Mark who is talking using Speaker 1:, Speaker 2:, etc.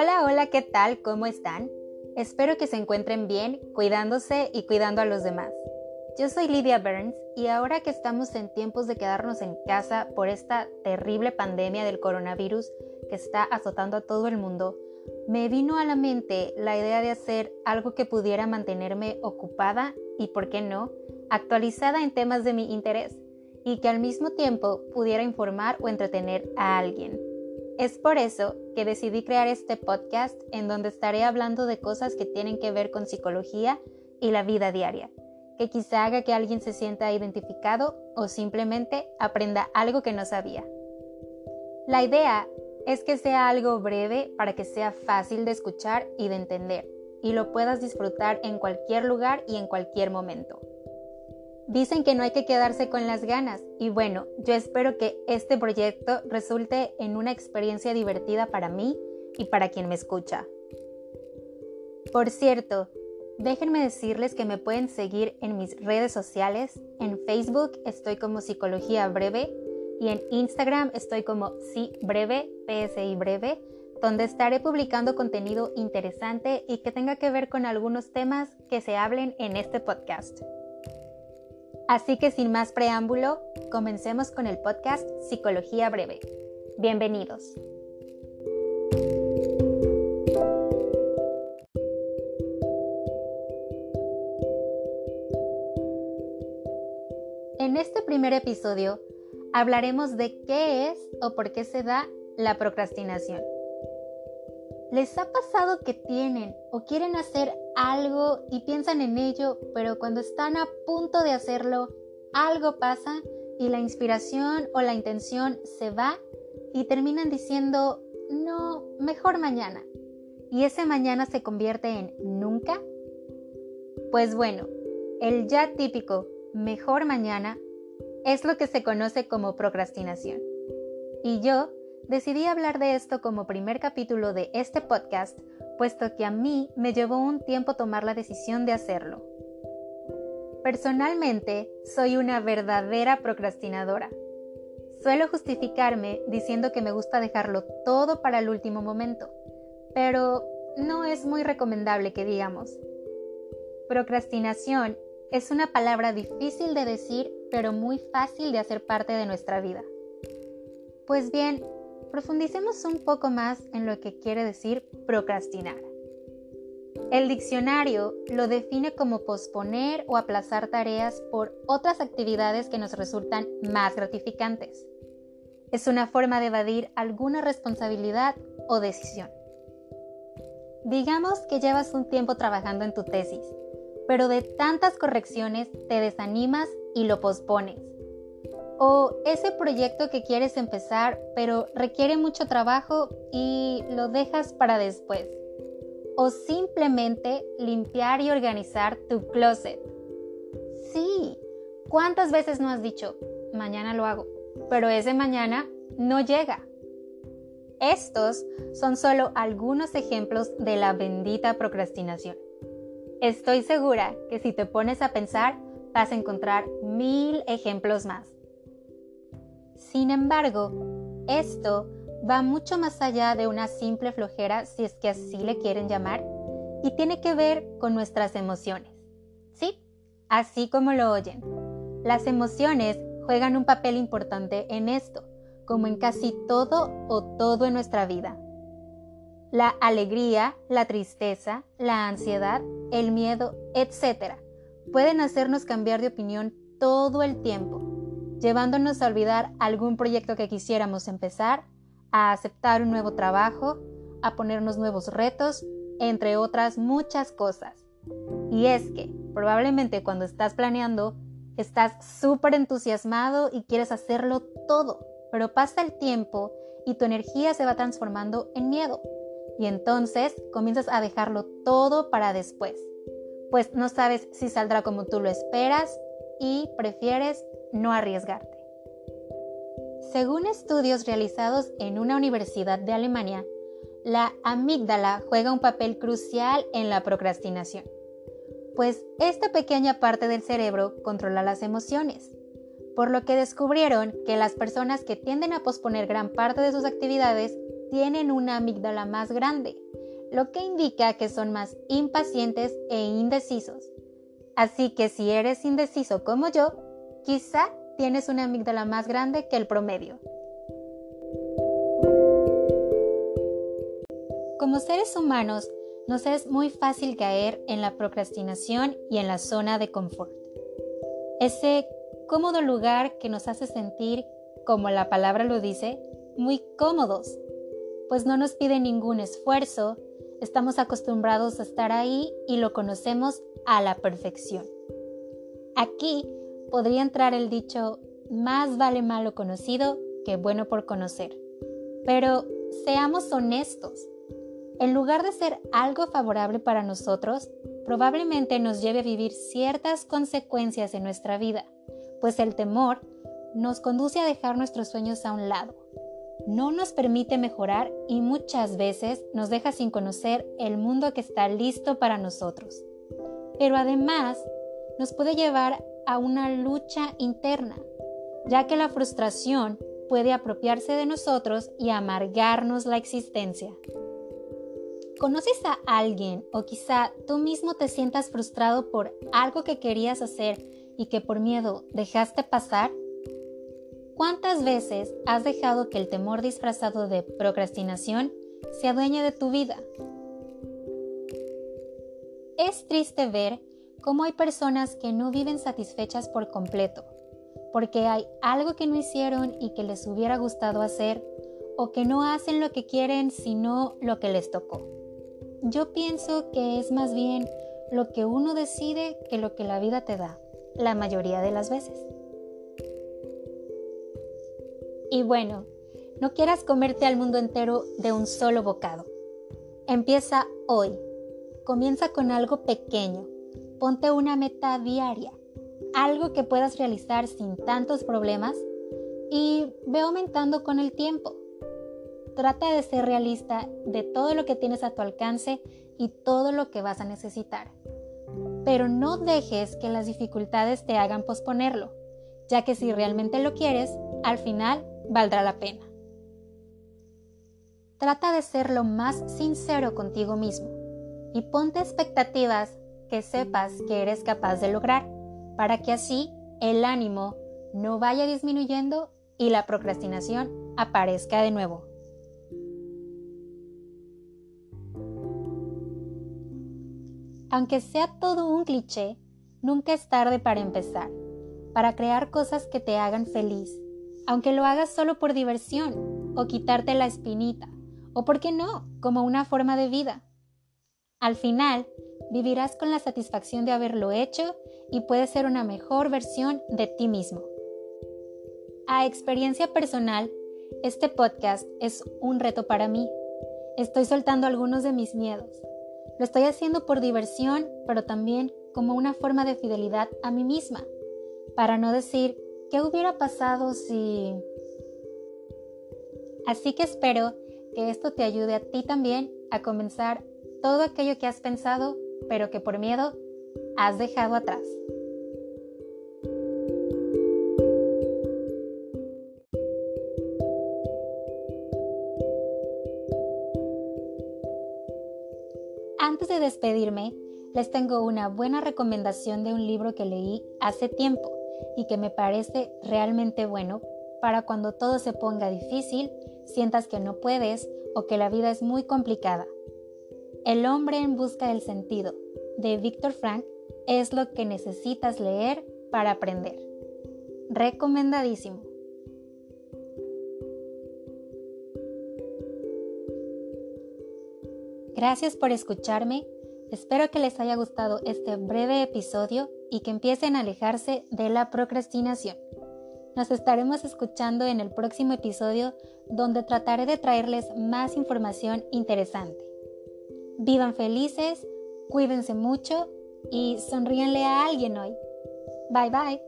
Speaker 1: Hola, hola, ¿qué tal? ¿Cómo están? Espero que se encuentren bien, cuidándose y cuidando a los demás. Yo soy Lydia Burns y ahora que estamos en tiempos de quedarnos en casa por esta terrible pandemia del coronavirus que está azotando a todo el mundo, me vino a la mente la idea de hacer algo que pudiera mantenerme ocupada y, por qué no, actualizada en temas de mi interés y que al mismo tiempo pudiera informar o entretener a alguien. Es por eso que decidí crear este podcast en donde estaré hablando de cosas que tienen que ver con psicología y la vida diaria, que quizá haga que alguien se sienta identificado o simplemente aprenda algo que no sabía. La idea es que sea algo breve para que sea fácil de escuchar y de entender, y lo puedas disfrutar en cualquier lugar y en cualquier momento. Dicen que no hay que quedarse con las ganas y bueno, yo espero que este proyecto resulte en una experiencia divertida para mí y para quien me escucha. Por cierto, déjenme decirles que me pueden seguir en mis redes sociales. En Facebook estoy como Psicología Breve y en Instagram estoy como Sí Breve, PSI Breve, donde estaré publicando contenido interesante y que tenga que ver con algunos temas que se hablen en este podcast. Así que sin más preámbulo, comencemos con el podcast Psicología Breve. Bienvenidos. En este primer episodio hablaremos de qué es o por qué se da la procrastinación. ¿Les ha pasado que tienen o quieren hacer algo y piensan en ello, pero cuando están a punto de hacerlo, algo pasa y la inspiración o la intención se va y terminan diciendo, no, mejor mañana. Y ese mañana se convierte en nunca. Pues bueno, el ya típico mejor mañana es lo que se conoce como procrastinación. Y yo decidí hablar de esto como primer capítulo de este podcast puesto que a mí me llevó un tiempo tomar la decisión de hacerlo. Personalmente, soy una verdadera procrastinadora. Suelo justificarme diciendo que me gusta dejarlo todo para el último momento, pero no es muy recomendable que digamos. Procrastinación es una palabra difícil de decir, pero muy fácil de hacer parte de nuestra vida. Pues bien, profundicemos un poco más en lo que quiere decir procrastinar. El diccionario lo define como posponer o aplazar tareas por otras actividades que nos resultan más gratificantes. Es una forma de evadir alguna responsabilidad o decisión. Digamos que llevas un tiempo trabajando en tu tesis, pero de tantas correcciones te desanimas y lo pospones. O ese proyecto que quieres empezar, pero requiere mucho trabajo y lo dejas para después. O simplemente limpiar y organizar tu closet. Sí, ¿cuántas veces no has dicho, mañana lo hago? Pero ese mañana no llega. Estos son solo algunos ejemplos de la bendita procrastinación. Estoy segura que si te pones a pensar, vas a encontrar mil ejemplos más. Sin embargo, esto va mucho más allá de una simple flojera, si es que así le quieren llamar, y tiene que ver con nuestras emociones. ¿Sí? Así como lo oyen. Las emociones juegan un papel importante en esto, como en casi todo o todo en nuestra vida. La alegría, la tristeza, la ansiedad, el miedo, etc. pueden hacernos cambiar de opinión todo el tiempo llevándonos a olvidar algún proyecto que quisiéramos empezar, a aceptar un nuevo trabajo, a ponernos nuevos retos, entre otras muchas cosas. Y es que probablemente cuando estás planeando, estás súper entusiasmado y quieres hacerlo todo, pero pasa el tiempo y tu energía se va transformando en miedo. Y entonces comienzas a dejarlo todo para después, pues no sabes si saldrá como tú lo esperas y prefieres no arriesgarte. Según estudios realizados en una universidad de Alemania, la amígdala juega un papel crucial en la procrastinación, pues esta pequeña parte del cerebro controla las emociones, por lo que descubrieron que las personas que tienden a posponer gran parte de sus actividades tienen una amígdala más grande, lo que indica que son más impacientes e indecisos. Así que si eres indeciso como yo, quizá tienes una amígdala más grande que el promedio. Como seres humanos, nos es muy fácil caer en la procrastinación y en la zona de confort. Ese cómodo lugar que nos hace sentir, como la palabra lo dice, muy cómodos, pues no nos pide ningún esfuerzo, estamos acostumbrados a estar ahí y lo conocemos a la perfección. Aquí podría entrar el dicho, más vale malo conocido que bueno por conocer. Pero seamos honestos, en lugar de ser algo favorable para nosotros, probablemente nos lleve a vivir ciertas consecuencias en nuestra vida, pues el temor nos conduce a dejar nuestros sueños a un lado, no nos permite mejorar y muchas veces nos deja sin conocer el mundo que está listo para nosotros. Pero además nos puede llevar a una lucha interna, ya que la frustración puede apropiarse de nosotros y amargarnos la existencia. ¿Conoces a alguien o quizá tú mismo te sientas frustrado por algo que querías hacer y que por miedo dejaste pasar? ¿Cuántas veces has dejado que el temor disfrazado de procrastinación se adueñe de tu vida? Es triste ver cómo hay personas que no viven satisfechas por completo, porque hay algo que no hicieron y que les hubiera gustado hacer, o que no hacen lo que quieren sino lo que les tocó. Yo pienso que es más bien lo que uno decide que lo que la vida te da, la mayoría de las veces. Y bueno, no quieras comerte al mundo entero de un solo bocado. Empieza hoy. Comienza con algo pequeño. Ponte una meta diaria, algo que puedas realizar sin tantos problemas y ve aumentando con el tiempo. Trata de ser realista de todo lo que tienes a tu alcance y todo lo que vas a necesitar. Pero no dejes que las dificultades te hagan posponerlo, ya que si realmente lo quieres, al final valdrá la pena. Trata de ser lo más sincero contigo mismo y ponte expectativas que sepas que eres capaz de lograr, para que así el ánimo no vaya disminuyendo y la procrastinación aparezca de nuevo. Aunque sea todo un cliché, nunca es tarde para empezar, para crear cosas que te hagan feliz, aunque lo hagas solo por diversión o quitarte la espinita, o por qué no, como una forma de vida. Al final, vivirás con la satisfacción de haberlo hecho y puedes ser una mejor versión de ti mismo. A experiencia personal, este podcast es un reto para mí. Estoy soltando algunos de mis miedos lo estoy haciendo por diversión, pero también como una forma de fidelidad a mí misma, para no decir, ¿qué hubiera pasado si... Así que espero que esto te ayude a ti también a comenzar todo aquello que has pensado, pero que por miedo has dejado atrás. Antes de despedirme, les tengo una buena recomendación de un libro que leí hace tiempo y que me parece realmente bueno para cuando todo se ponga difícil, sientas que no puedes o que la vida es muy complicada. El hombre en busca del sentido, de Víctor Frank, es lo que necesitas leer para aprender. Recomendadísimo. Gracias por escucharme. Espero que les haya gustado este breve episodio y que empiecen a alejarse de la procrastinación. Nos estaremos escuchando en el próximo episodio donde trataré de traerles más información interesante. Vivan felices, cuídense mucho y sonríenle a alguien hoy. Bye bye.